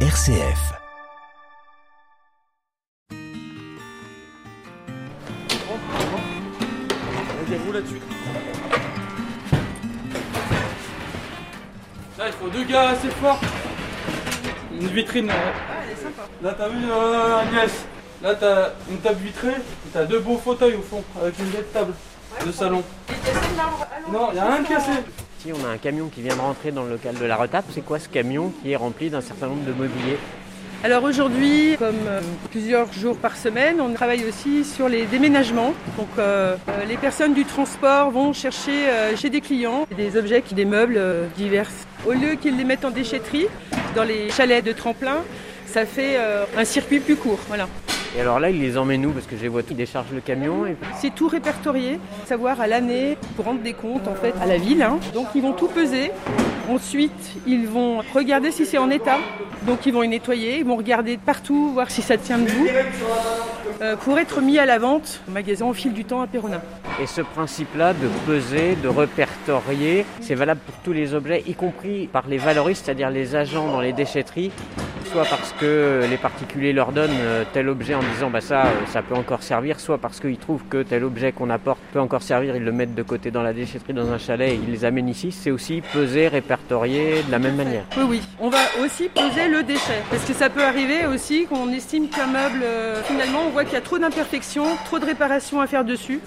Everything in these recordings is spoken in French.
RCF. Mettez-vous là-dessus. Là, il faut deux gars assez forts. Une vitrine. euh, Là, t'as vu, euh, Agnès? Là, t'as une table vitrée. et T'as deux beaux fauteuils au fond, avec une belle table de salon. Non, il a rien de cassé. On a un camion qui vient de rentrer dans le local de la retape. C'est quoi ce camion qui est rempli d'un certain nombre de mobilier Alors aujourd'hui, comme euh, plusieurs jours par semaine, on travaille aussi sur les déménagements. Donc euh, euh, les personnes du transport vont chercher chez des clients des objets, des meubles divers. Au lieu qu'ils les mettent en déchetterie, dans les chalets de tremplin, ça fait un circuit plus court. Voilà. Et alors là, il les emmène où? Parce que je les vois qui déchargent le camion. Et... C'est tout répertorié, savoir à l'année pour rendre des comptes en fait à la ville. hein. Donc ils vont tout peser. Ensuite, ils vont regarder si c'est en état. Donc ils vont y nettoyer, ils vont regarder partout, voir si ça tient debout. Euh, pour être mis à la vente au magasin au fil du temps à Péronin. Et ce principe-là de peser, de répertorier, c'est valable pour tous les objets, y compris par les valoristes, c'est-à-dire les agents dans les déchetteries. Soit parce que les particuliers leur donnent euh, tel objet en disant bah ça, euh, ça peut encore servir, soit parce qu'ils trouvent que tel objet qu'on apporte peut encore servir, ils le mettent de côté dans la déchetterie, dans un chalet, et ils les amènent ici. C'est aussi peser, répertorier de la même manière. Oui, oui. On va aussi peser le déchet. Parce que ça peut arriver aussi qu'on estime qu'un meuble, euh, finalement, on voit qu'il y a trop d'imperfections, trop de réparations à faire dessus.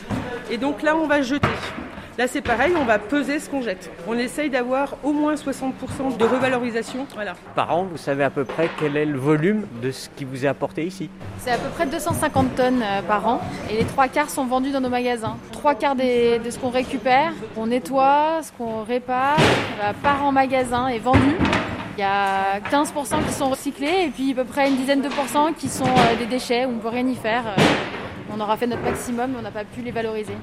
Et donc là, on va jeter. Là, c'est pareil, on va peser ce qu'on jette. On essaye d'avoir au moins 60% de revalorisation. Voilà. Par an, vous savez à peu près quel est le volume de ce qui vous est apporté ici C'est à peu près 250 tonnes euh, par an et les trois quarts sont vendus dans nos magasins. Trois quarts des- de ce qu'on récupère, qu'on nettoie, ce qu'on répare, part en magasin et vendu. Il y a 15% qui sont recyclés et puis à peu près une dizaine de pourcents qui sont euh, des déchets où on ne peut rien y faire. Euh, On aura fait notre maximum mais on n'a pas pu les valoriser.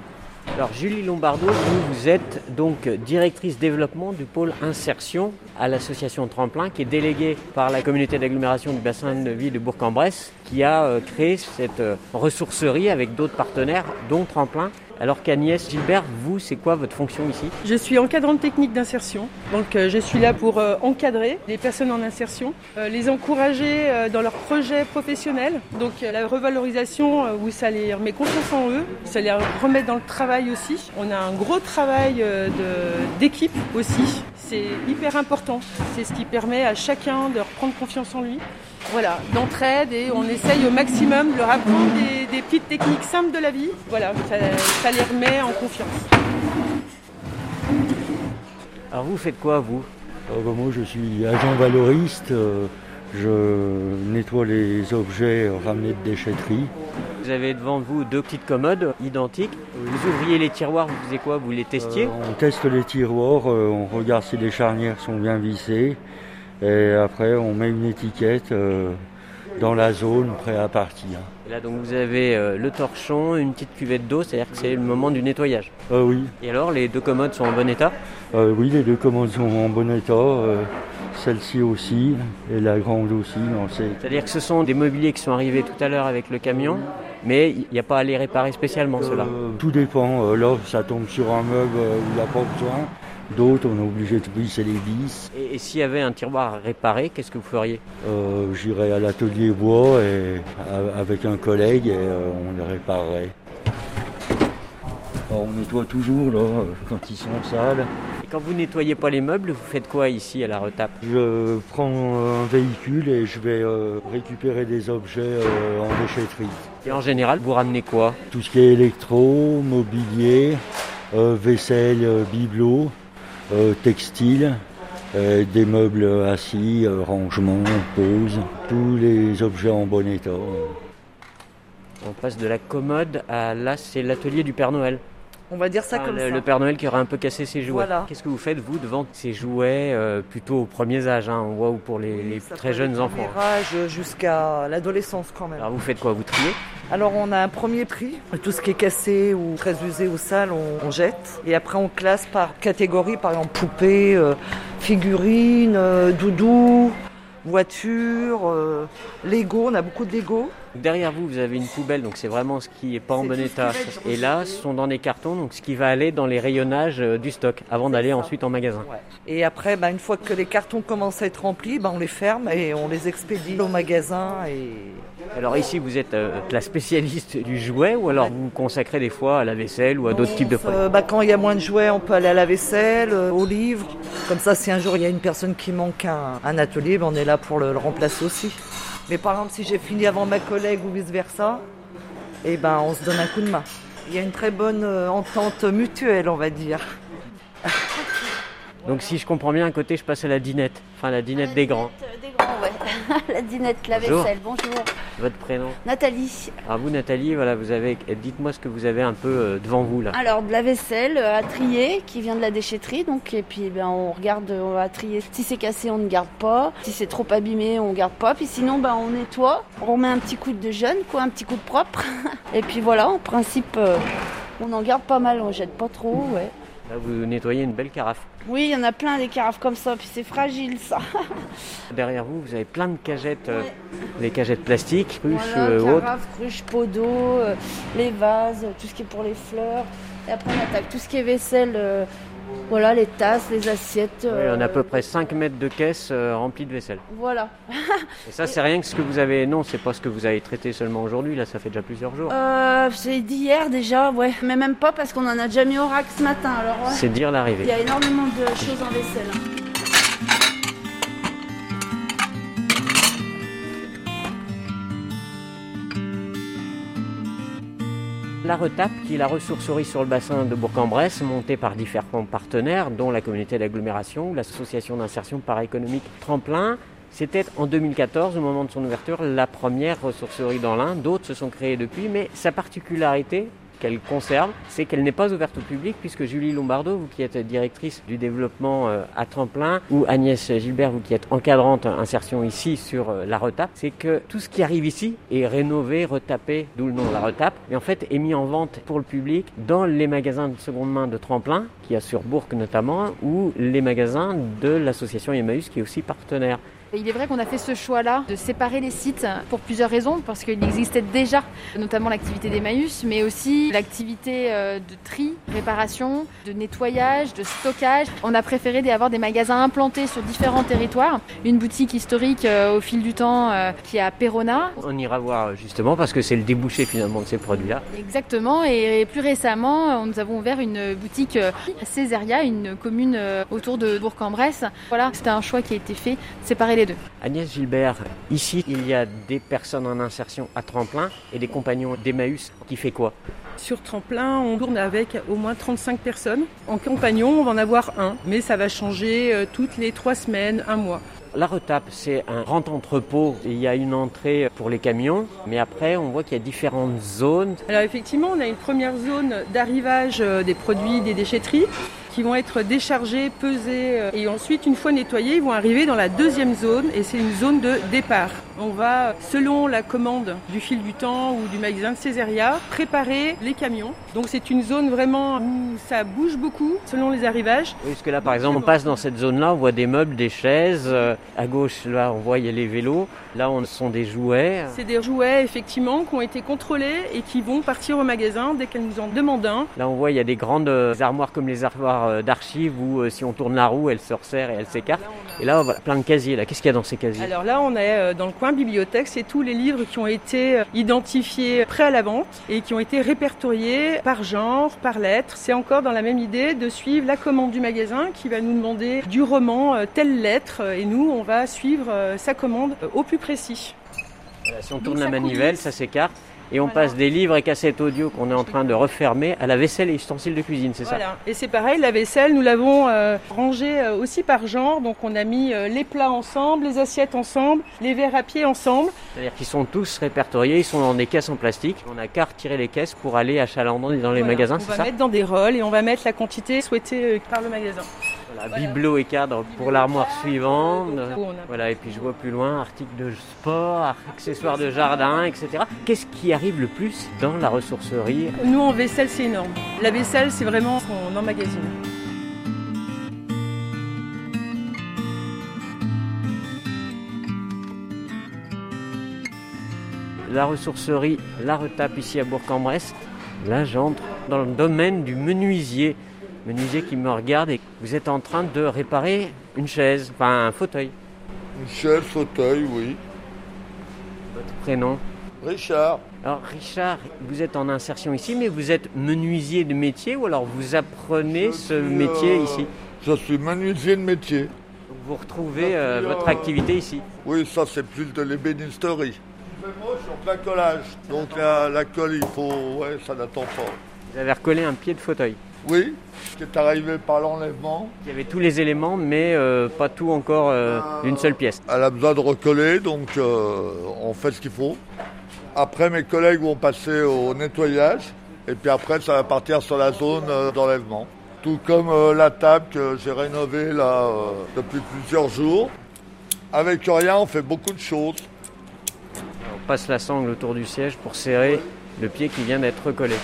Alors Julie Lombardo, vous, êtes donc directrice développement du pôle insertion à l'association Tremplin qui est déléguée par la communauté d'agglomération du bassin de vie de Bourg-en-Bresse qui a euh, créé cette euh, ressourcerie avec d'autres partenaires dont Tremplin. Alors qu'Agnès Gilbert, vous, c'est quoi votre fonction ici? Je suis encadrante technique d'insertion, donc euh, je suis là pour euh, encadrer les personnes en insertion, euh, les encourager dans leurs projets professionnels, donc la revalorisation où ça les remet confiance en eux, ça les remet dans le travail aussi. On a un gros travail d'équipe aussi, c'est hyper important, c'est ce qui permet à chacun de reprendre confiance en lui. Voilà, d'entraide et on essaye au maximum de leur apprendre des, des petites techniques simples de la vie. Voilà, ça, ça les remet en confiance. Alors vous faites quoi vous? Euh, bah, moi, je suis agent valoriste. euh, je nettoie les objets ramenés de déchetterie. Vous avez devant vous deux petites commodes identiques. Vous ouvriez les tiroirs, vous faisiez quoi? Vous les testiez? Euh, on teste les tiroirs, euh, on regarde si les charnières sont bien vissées. Et après, on met une étiquette euh, dans la zone prêt à partir. Et Là donc vous avez euh, le torchon, une petite cuvette d'eau, c'est-à-dire que c'est le moment du nettoyage. Euh, oui, Et alors les deux commodes sont en bon état? Euh, oui, les deux commandes sont en bon état. euh, Celle-ci aussi, et la grande aussi. C'est-à-dire que ce sont des mobiliers qui sont arrivés tout à l'heure avec le camion, mais il n'y a pas à les réparer spécialement cela. Tout dépend. Là, ça tombe sur un meuble où il n'y a pas besoin. D'autres, on est obligé de visser les vis. Et, et s'il y avait un tiroir à réparer, qu'est-ce que vous feriez? Euh, J'irai à l'atelier bois et, avec un collègue et euh, on les réparerait. Alors, on nettoie toujours là, euh, quand ils sont sales. Et quand vous nettoyez pas les meubles, vous faites quoi ici à la retape? Je prends un véhicule et je vais euh, récupérer des objets euh, en déchetterie. Et en général, vous ramenez quoi? Tout ce qui est électro, mobilier, euh, vaisselle, bibelot, euh, textile, euh, des meubles assis, euh, rangements, poses, tous les objets en bon état. On passe de la commode à là, c'est l'atelier du Père Noël. On va dire ça Ah, comme le, ça. le Père Noël qui aurait un peu cassé ses jouets. Voilà. Qu'est-ce que vous faites vous devant ces jouets euh, plutôt aux premiers âges, hein, ou pour les, très jeunes enfants. âge Jusqu'à l'adolescence quand même. Alors vous faites quoi Vous triez? Alors on a un premier prix. Tout ce qui est cassé ou très usé ou sale, on, on jette. Et après on classe par catégorie, par exemple poupée, euh, figurines, euh, doudou, voiture, euh, Lego. On a beaucoup de Lego. Derrière vous, vous avez une poubelle, donc c'est vraiment ce qui est pas en bon état. Et là, ce sont dans des cartons, donc ce qui va aller dans les rayonnages euh, du stock, avant d'aller ensuite en magasin. Et après, bah, une fois que les cartons commencent à être remplis, bah, on les ferme et on les expédie au magasin. Et... Alors ici, vous êtes euh, la spécialiste du jouet ou alors vous vous consacrez des fois à la vaisselle ou à d'autres types de produits? Euh, bah, quand il y a moins de jouets, on peut aller à la vaisselle, euh, au livre. Comme ça, si un jour il y a une personne qui manque un, un atelier, on est là pour le, le remplacer aussi. Mais par exemple, si j'ai fini avant ma collègue ou vice-versa, eh ben, on se donne un coup de main. Il y a une très bonne euh, entente mutuelle, on va dire. Donc si je comprends bien, à côté, je passe à la dinette, enfin la dinette des grands. la dinette, la Bonjour. vaisselle, bonjour. Votre prénom Nathalie. Alors vous, Nathalie, voilà, vous avez, dites-moi ce que vous avez un peu euh, devant vous là. Alors, de la vaisselle euh, à trier qui vient de la déchetterie. Donc, et puis, ben, on regarde, on va trier. Si c'est cassé, on ne garde pas. Si c'est trop abîmé, on garde pas. Puis sinon, ben, on nettoie. On met un petit coup de jeune, quoi, un petit coup de propre. et puis voilà, en principe, euh, on en garde pas mal. On jette pas trop, ouais. Là, vous nettoyez une belle carafe. Oui, il y en a plein des carafes comme ça. Puis c'est fragile, ça. Derrière vous, vous avez plein de cagettes, euh, les cagettes plastiques, ruches, Voilà, euh, autres. carafe, cruche, pot d'eau, euh, les vases, tout ce qui est pour les fleurs. Et après, on attaque tout ce qui est vaisselle. euh, voilà, les tasses, les assiettes. Oui, on a à euh, peu près 5 mètres de caisse euh, remplies de vaisselle. Voilà. Et ça, c'est rien que ce que vous avez. Non, c'est pas ce que vous avez traité seulement aujourd'hui. Là, ça fait déjà plusieurs jours. Euh, c'est d'hier déjà, ouais. Mais même pas parce qu'on en a déjà mis au rack ce matin. Alors, ouais. C'est dire Il l'arrivée. y a énormément de choses en vaisselle. La Retape, qui est la ressourcerie sur le bassin de Bourg-en-Bresse, montée par différents partenaires, dont la communauté d'agglomération, l'association d'insertion paraéconomique Tremplin. C'était en 2014, au moment de son ouverture, la première ressourcerie dans l'Ain. D'autres se sont créées depuis, mais sa particularité qu'elle conserve, c'est qu'elle n'est pas ouverte au public, puisque Julie Lombardo, vous qui êtes directrice du développement euh, à Tremplin, ou Agnès Gilbert, vous qui êtes encadrante insertion ici sur euh, la Retape, c'est que tout ce qui arrive ici est rénové, retapé, d'où le nom de la Retape, et en fait est mis en vente pour le public dans les magasins de seconde main de Tremplin, qui a sur Bourg notamment, ou les magasins de l'association Emmaüs, qui est aussi partenaire. Il est vrai qu'on a fait ce choix-là de séparer les sites pour plusieurs raisons, parce qu'il existait déjà notamment l'activité d'Emmaüs, mais aussi l'activité euh, de tri, réparation, de nettoyage, de stockage. On a préféré avoir des magasins implantés sur différents territoires. Une boutique historique euh, au fil du temps euh, qui est à Perona, On ira voir justement parce que c'est le débouché finalement de ces produits-là. Exactement, et plus récemment, nous avons ouvert une boutique à Césaria, une commune autour de Bourg-en-Bresse. Voilà, c'était un choix qui a été fait, séparer les deux. Agnès Gilbert, ici il y a des personnes en insertion à tremplin et des compagnons d'Emmaüs qui fait quoi? Sur tremplin, on tourne avec au moins 35 personnes. En compagnon, on va en avoir un, mais ça va changer euh, toutes les trois semaines, un mois. La retape, c'est un grand entrepôt. Il y a une entrée pour les camions, mais après on voit qu'il y a différentes zones. Alors effectivement, on a une première zone d'arrivage euh, des produits des déchetteries qui vont être déchargés, pesés euh, et ensuite, une fois nettoyés, ils vont arriver dans la deuxième zone et c'est une zone de départ. On va, selon la commande du fil du temps ou du magasin de Césaria, préparer les camions. Donc c'est une zone vraiment où ça bouge beaucoup selon les arrivages. Oui, parce que là par exemple on passe dans cette zone-là, on voit des meubles, des chaises. Euh, À gauche, là on voit il y a les vélos. Là on sont des jouets. C'est des jouets effectivement qui ont été contrôlés et qui vont partir au magasin dès qu'elles nous en demandent un. Là on voit il y a des grandes euh, armoires comme les armoires euh, d'archives où euh, si on tourne la roue elle se resserre et elle s'écarte. Et là voilà, plein de casiers. Là, qu'est-ce qu'il y a dans ces casiers? Alors là, on est euh, dans le coin bibliothèque, c'est tous les livres qui ont été identifiés prêts à la vente et qui ont été répertoriés par genre, par lettre. C'est encore dans la même idée de suivre la commande du magasin qui va nous demander du roman telle lettre et nous, on va suivre sa commande au plus précis. Voilà, Si on Donc, tourne la manivelle, ça s'écarte. Et on passe des livres et cassettes audio qu'on est en train de refermer à la vaisselle et ustensiles de cuisine, c'est ça Voilà. Et c'est pareil, la vaisselle, nous l'avons euh, rangée euh, aussi par genre. Donc on a mis euh, les plats ensemble, les assiettes ensemble, les verres à pied ensemble. C'est-à-dire qu'ils sont tous répertoriés, ils sont dans des caisses en plastique. On a qu'à retirer les caisses pour aller achalandant dans les Voilà. magasins, On c'est va ça mettre dans des rôles et on va mettre la quantité souhaitée par le magasin. Voilà, Bibelot et cadre pour l'armoire suivante. Voilà, et puis je vois plus loin, articles de sport, accessoires de jardin, etc. Qu'est-ce qui arrive le plus dans la ressourcerie? Nous, en vaisselle, c'est énorme. La vaisselle, c'est vraiment ce qu'on emmagasine. la ressourcerie La Retape ici à Bourg-en-Bresse. Là, j'entre dans le domaine du menuisier. Menuisier qui me regarde et vous êtes en train de réparer une chaise, enfin un fauteuil. Une chaise, fauteuil, oui. Votre prénom Richard. Alors Richard, vous êtes en insertion ici, mais vous êtes menuisier de métier ou alors vous apprenez ce suis, métier euh, ici Je suis menuisier de métier. Donc Vous retrouvez euh, votre euh, activité ici. Oui, ça c'est plus de l'ébénisterie. Je fais moche sur plein collage. Donc la, la colle, il faut. Ouais, ça n'attend pas. Vous avez recollé un pied de fauteuil. Oui, ce qui est arrivé par l'enlèvement. Il y avait tous les éléments, mais euh, pas tout encore euh, d'une seule pièce. Elle a besoin de recoller, donc euh, on fait ce qu'il faut. Après, mes collègues vont passer au nettoyage. Et puis après, ça va partir sur la zone euh, d'enlèvement. Tout comme la table que j'ai rénovée là depuis plusieurs jours. Avec rien, on fait beaucoup de choses. On passe la sangle autour du siège pour serrer le pied qui vient d'être recollé.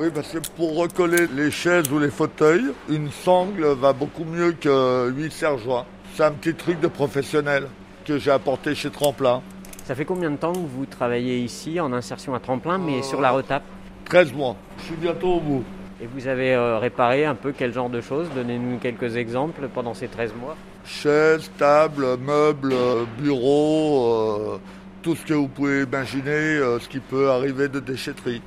Oui, parce que pour recoller les chaises ou les fauteuils, une sangle va beaucoup mieux que 8 serre-joints. C'est un petit truc de professionnel que j'ai apporté chez Tremplin. Ça fait combien de temps que vous travaillez ici en insertion à tremplin, mais sur la retape 13 mois. Je suis bientôt au bout. Et vous avez euh, réparé un peu quel genre de choses? Donnez-nous quelques exemples pendant ces 13 mois. Chaises, tables, meubles, euh, bureaux, euh, tout ce que vous pouvez imaginer, euh, ce qui peut arriver de déchetterie.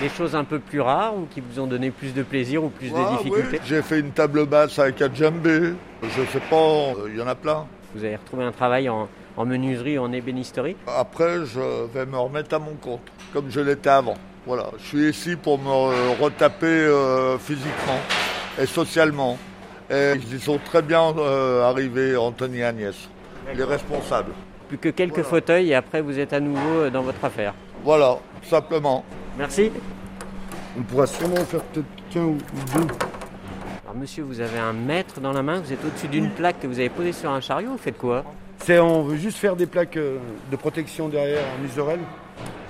Des choses un peu plus rares ou qui vous ont donné plus de plaisir ou plus Ah, de difficultés oui, J'ai fait une table basse avec un djembé. Je sais pas, euh, il y en a plein. Vous avez retrouvé un travail en, en menuiserie, en ébénisterie Après, je vais me remettre à mon compte, comme je l'étais avant. Voilà, je suis ici pour me euh, retaper euh, physiquement et socialement. Et ils y sont très bien euh, arrivés, Anthony et Agnès, les responsables. Plus que quelques Voilà. fauteuils et après vous êtes à nouveau dans votre affaire. Voilà, simplement. Merci. On pourra sûrement faire peut-être qu'un ou deux. Alors monsieur, vous avez un mètre dans la main, vous êtes au-dessus d'une plaque que vous avez posée sur un chariot, vous faites quoi? C'est, on veut juste faire des plaques euh, de protection derrière en userel.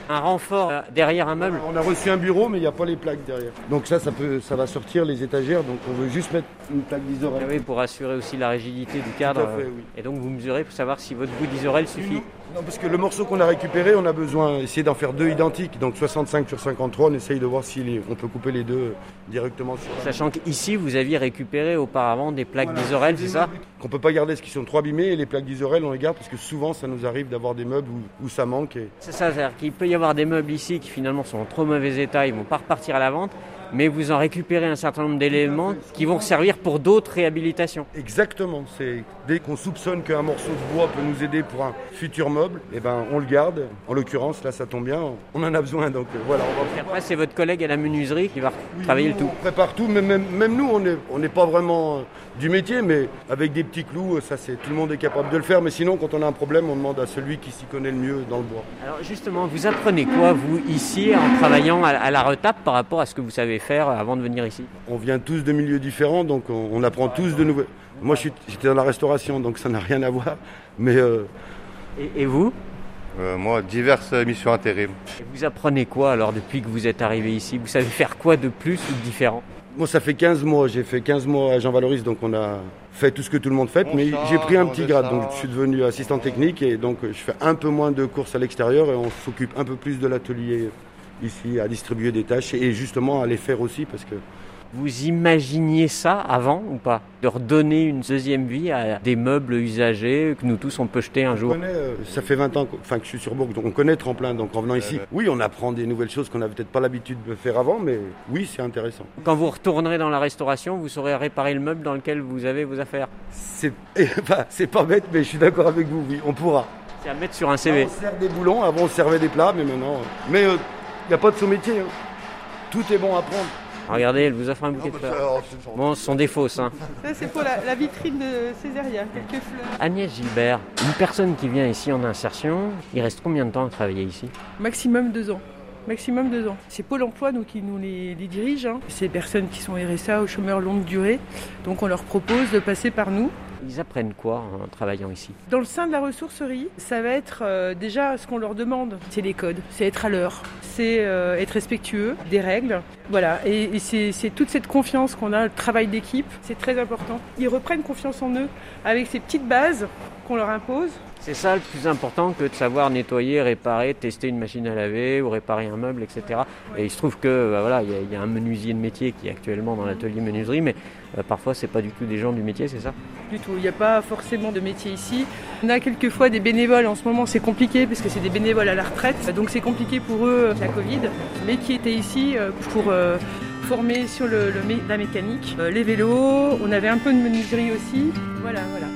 Un renfort euh, derrière un meuble On a reçu un bureau, mais il n'y a pas les plaques derrière. Donc ça, ça, peut, ça va sortir les étagères. Donc on veut juste mettre une plaque Ah d'isorel. oui, pour assurer aussi la rigidité du cadre. Tout à fait, oui. Et donc vous mesurez pour savoir si votre bout d'isorel suffit. Non, parce que le morceau qu'on a récupéré, on a besoin d'essayer d'en faire deux identiques. Donc 65 sur 53, on essaye de voir si on peut couper les deux directement sur Sachant qu'ici, vous aviez récupéré auparavant des plaques d'isorel, c'est ça Qu'on peut pas garder ce qui sont trop abîmés et les plaques d'isorel, on les garde parce que souvent ça nous arrive d'avoir des meubles où, où ça manque. Et... C'est ça, c'est-à-dire qu'il peut y avoir des meubles ici qui finalement sont en trop mauvais état, ils vont pas repartir à la vente, mais vous en récupérez un certain nombre d'éléments qui vont servir pour d'autres réhabilitations. Exactement. C'est dès qu'on soupçonne qu'un morceau de bois peut nous aider pour un futur meuble, eh ben on le garde. En l'occurrence, là ça tombe bien, on en a besoin. Donc euh, voilà, on va après, c'est votre collègue à la menuiserie qui va travailler le tout. On prépare tout, mais même, même nous, on n'est on pas vraiment euh, du métier, mais avec des petits clous, euh, ça c'est tout le monde est capable de le faire. Mais sinon, quand on a un problème, on demande à celui qui s'y connaît le mieux dans le bois. Alors justement, vous apprenez quoi, vous, ici, en travaillant à, la retape par rapport à ce que vous savez faire avant de venir ici? On vient tous de milieux différents, donc on, on apprend tous de nouvelles. Moi, je suis- j'étais dans la restauration, donc ça n'a rien à voir. Mais euh, et, et vous? Euh, moi, diverses missions intérim. Et Vous apprenez quoi alors depuis que vous êtes arrivé ici? Vous savez faire quoi de plus ou de différent? Moi, ça fait 15 mois. J'ai fait 15 mois à Jean Valoris, donc on a fait tout ce que tout le monde fait. On mais j'ai pris un petit grade, donc je suis devenu assistant technique et donc euh, je fais un peu moins de courses à l'extérieur et on s'occupe un peu plus de l'atelier ici, à distribuer des tâches et justement à les faire aussi parce que Vous imaginiez ça avant ou pas De redonner une deuxième vie à des meubles usagés que nous tous on peut jeter un On jour connaît, euh, ça fait 20 ans que, enfin, que je suis sur Bourg, donc on connaît Tremplin. Donc en venant ici, oui, on apprend des nouvelles choses qu'on n'avait peut-être pas l'habitude de faire avant, mais oui, c'est intéressant. Quand vous retournerez dans la restauration, vous saurez réparer le meuble dans lequel vous avez vos affaires. C'est enfin, c'est pas bête, mais je suis d'accord avec vous, oui, on pourra. C'est à mettre sur un CV. On sert des boulons, avant on servait des plats, mais maintenant. euh, Mais il n'y a pas de sous-métier. hein. Tout est bon à prendre. Regardez, elle vous offre un bouquet de fleurs. Bon, ce sont des fausses. Hein. Ça, c'est pour la, la vitrine de Césaria, quelques fleurs. Agnès Gilbert, une personne qui vient ici en insertion, il reste combien de temps à travailler ici? Maximum deux ans. Maximum deux ans. C'est Pôle emploi nous, qui nous les, les dirige. hein. C'est des personnes qui sont RSA ou chômeurs longue durée. Donc on leur propose de passer par nous. Ils apprennent quoi en travaillant ici? Dans le sein de la ressourcerie, ça va être euh, déjà ce qu'on leur demande. C'est les codes, c'est être à l'heure, c'est euh, être respectueux des règles. Voilà, et, et c'est toute cette confiance qu'on a, le travail d'équipe, c'est très important. Ils reprennent confiance en eux avec ces petites bases qu'on leur impose. C'est ça le plus important que de savoir nettoyer, réparer, tester une machine à laver ou réparer un meuble, etc. Et il se trouve que bah, voilà, il y, y a un menuisier de métier qui est actuellement dans l'atelier menuiserie, mais parfois c'est pas du tout des gens du métier, c'est ça? Du tout, il n'y a pas forcément de métier ici. On a quelquefois des bénévoles, en ce moment c'est compliqué parce que c'est des bénévoles à la retraite, donc c'est compliqué pour eux euh, la Covid, mais qui étaient ici euh, pour euh, former sur le, le mé- la mécanique, Euh, les vélos, on avait un peu de menuiserie aussi. Voilà, voilà.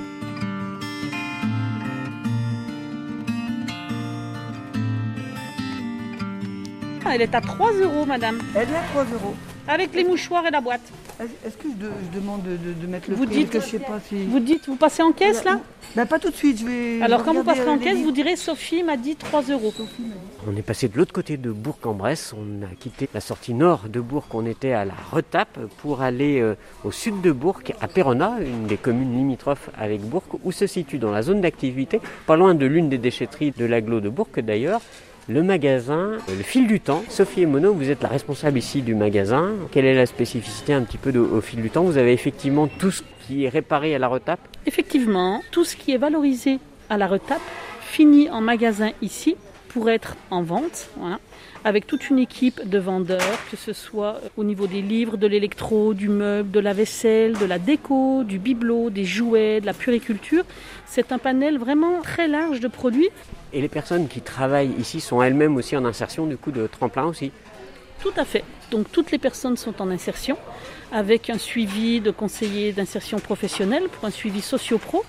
Elle est à 3 euros, madame. Elle est à 3 euros. Avec les mouchoirs et la boîte. Est-ce que je, de- je demande de, de- de mettre le Vous prix dites- que je sais pas si... Vous dites, vous passez en caisse là? Bah, pas tout de suite, je vais... Alors quand vous passerez en euh, caisse, livres. vous direz Sophie m'a dit 3 euros. On est passé de l'autre côté de Bourg-en-Bresse, on a quitté la sortie nord de Bourg, on était à la Retape pour aller euh, au sud de Bourg, à Perrona, une des communes limitrophes avec Bourg, où se situe dans la zone d'activité, pas loin de l'une des déchetteries de l'agglo de Bourg d'ailleurs, le magasin Le Fil du Temps. Sophie Emono, vous êtes la responsable ici du magasin. Quelle est la spécificité un petit peu au fil du temps? Vous avez effectivement tout ce qui est réparé à la Retape? Effectivement, tout ce qui est valorisé à la retape finit en magasin ici pour être en vente, avec toute une équipe de vendeurs, que ce soit au niveau des livres, de l'électro, du meuble, de la vaisselle, de la déco, du bibelot, des jouets, de la puriculture. C'est un panel vraiment très large de produits. Et les personnes qui travaillent ici sont elles-mêmes aussi en insertion du coup de tremplin aussi? Tout à fait. Donc toutes les personnes sont en insertion avec un suivi de conseiller d'insertion professionnelle pour un suivi socio-pro.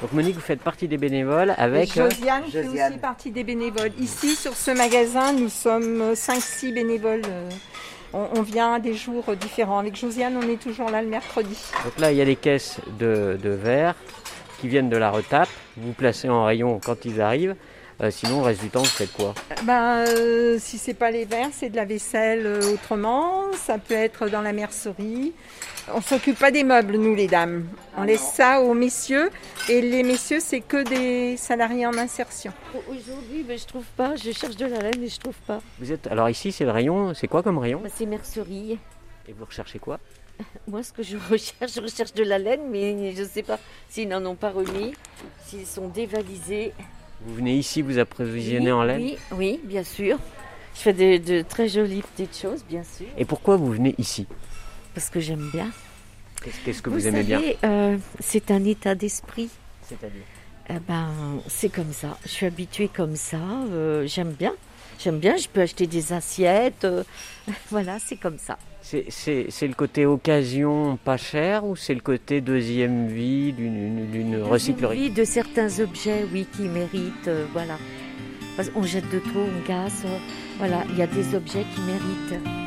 Donc Monique, vous faites partie des bénévoles Et avec... euh, Josiane fait aussi partie des bénévoles. Ici, sur ce magasin, nous sommes 5-6 bénévoles. euh, On, on vient à des jours différents. Avec Josiane, on est toujours là le mercredi. Donc là, il y a des caisses de, de verre qui viennent de la retape. Vous placez en rayon quand ils arrivent. Euh, sinon, le reste du temps, vous faites quoi? Ben, euh, si c'est pas les verres, c'est de la vaisselle euh, autrement. Ça peut être dans la mercerie. On s'occupe pas des meubles, nous les dames. On laisse ça aux messieurs. Et les messieurs, c'est que des salariés en insertion. Aujourd'hui, ben, je trouve pas. Je cherche de la laine et je trouve pas. Vous êtes alors ici, c'est le rayon. C'est quoi comme rayon Bah, c'est mercerie. Et vous recherchez quoi Moi, ce que je recherche, je recherche de la laine, mais je ne sais pas s'ils n'en ont pas remis, s'ils sont dévalisés. Vous venez ici, vous approvisionnez Oui, en laine. Oui, oui, bien sûr. Je fais de, de très jolies petites choses, bien sûr, Et pourquoi vous venez ici parce que j'aime bien. Qu'est-ce que vous, aimez bien savez, euh, C'est un état d'esprit. C'est-à-dire Eh ben, c'est comme ça. Je suis habituée comme ça. euh, j'aime bien. J'aime bien. Je peux acheter des assiettes. euh, voilà, c'est comme ça. C'est- le côté occasion pas cher ou c'est le côté deuxième vie d'une recyclerie Vie de certains objets, oui, qui méritent, voilà. Parce qu'on jette de trop, on casse, voilà, il y a des objets qui méritent.